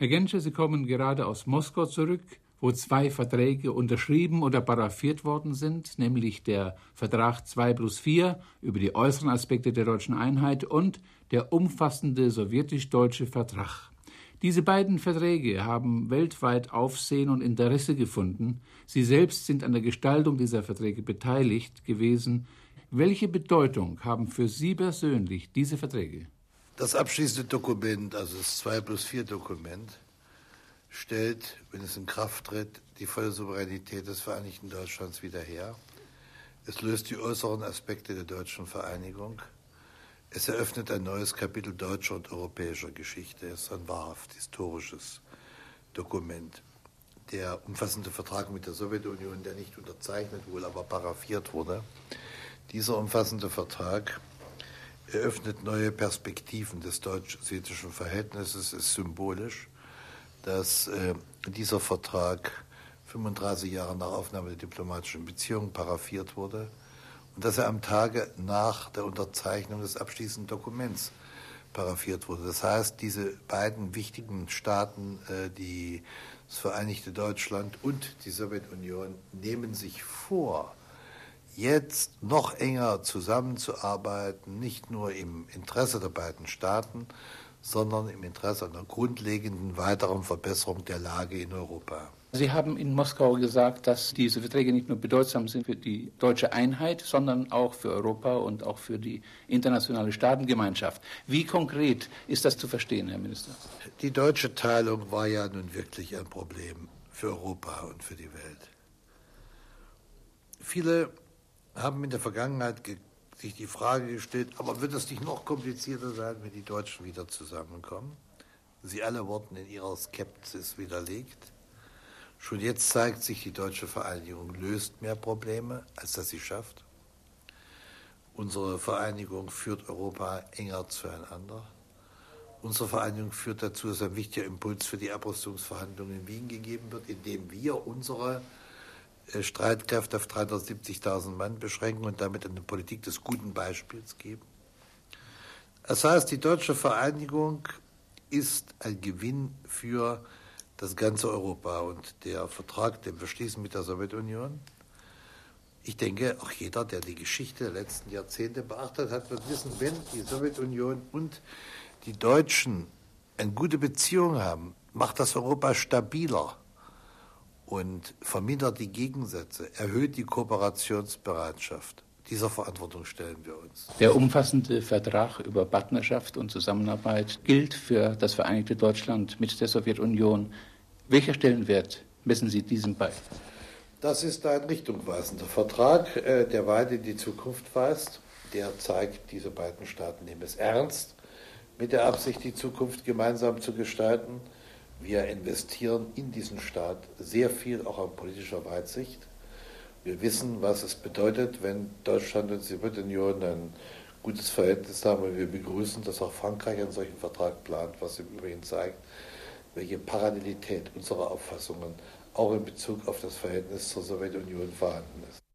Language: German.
Herr Genscher, Sie kommen gerade aus Moskau zurück, wo zwei Verträge unterschrieben oder paraffiert worden sind, nämlich der Vertrag 2 plus 4 über die äußeren Aspekte der deutschen Einheit und der umfassende sowjetisch-deutsche Vertrag. Diese beiden Verträge haben weltweit Aufsehen und Interesse gefunden. Sie selbst sind an der Gestaltung dieser Verträge beteiligt gewesen. Welche Bedeutung haben für Sie persönlich diese Verträge? Das abschließende Dokument, also das 2 plus 4 Dokument, stellt, wenn es in Kraft tritt, die volle Souveränität des Vereinigten Deutschlands wieder her. Es löst die äußeren Aspekte der deutschen Vereinigung. Es eröffnet ein neues Kapitel deutscher und europäischer Geschichte. Es ist ein wahrhaft historisches Dokument. Der umfassende Vertrag mit der Sowjetunion, der nicht unterzeichnet, wohl aber paraffiert wurde, dieser umfassende Vertrag eröffnet neue Perspektiven des deutsch-sowjetischen Verhältnisses, ist symbolisch, dass äh, dieser Vertrag 35 Jahre nach Aufnahme der diplomatischen Beziehungen paraffiert wurde und dass er am Tage nach der Unterzeichnung des abschließenden Dokuments paraffiert wurde. Das heißt, diese beiden wichtigen Staaten, äh, die, das Vereinigte Deutschland und die Sowjetunion, nehmen sich vor, jetzt noch enger zusammenzuarbeiten, nicht nur im Interesse der beiden Staaten, sondern im Interesse einer grundlegenden weiteren Verbesserung der Lage in Europa. Sie haben in Moskau gesagt, dass diese Verträge nicht nur bedeutsam sind für die deutsche Einheit, sondern auch für Europa und auch für die internationale Staatengemeinschaft. Wie konkret ist das zu verstehen, Herr Minister? Die deutsche Teilung war ja nun wirklich ein Problem für Europa und für die Welt. Viele haben in der Vergangenheit sich die Frage gestellt, aber wird es nicht noch komplizierter sein, wenn die Deutschen wieder zusammenkommen? Sie alle wurden in ihrer Skepsis widerlegt. Schon jetzt zeigt sich, die deutsche Vereinigung löst mehr Probleme, als dass sie schafft. Unsere Vereinigung führt Europa enger zueinander. Unsere Vereinigung führt dazu, dass ein wichtiger Impuls für die Abrüstungsverhandlungen in Wien gegeben wird, indem wir unsere Streitkräfte auf 370.000 Mann beschränken und damit eine Politik des guten Beispiels geben. Das heißt, die deutsche Vereinigung ist ein Gewinn für das ganze Europa und der Vertrag, den wir schließen mit der Sowjetunion. Ich denke, auch jeder, der die Geschichte der letzten Jahrzehnte beachtet hat, wird wissen, wenn die Sowjetunion und die Deutschen eine gute Beziehung haben, macht das Europa stabiler und vermindert die Gegensätze, erhöht die Kooperationsbereitschaft. Dieser Verantwortung stellen wir uns. Der umfassende Vertrag über Partnerschaft und Zusammenarbeit gilt für das Vereinigte Deutschland mit der Sowjetunion. Welcher Stellenwert messen Sie diesem bei? Das ist ein richtungweisender Vertrag, äh, der weit in die Zukunft weist. Der zeigt, diese beiden Staaten nehmen es ernst, mit der Absicht, die Zukunft gemeinsam zu gestalten. Wir investieren in diesen Staat sehr viel auch an politischer Weitsicht. Wir wissen, was es bedeutet, wenn Deutschland und die Sowjetunion ein gutes Verhältnis haben und wir begrüßen, dass auch Frankreich einen solchen Vertrag plant, was im Übrigen zeigt, welche Parallelität unserer Auffassungen auch in Bezug auf das Verhältnis zur Sowjetunion vorhanden ist.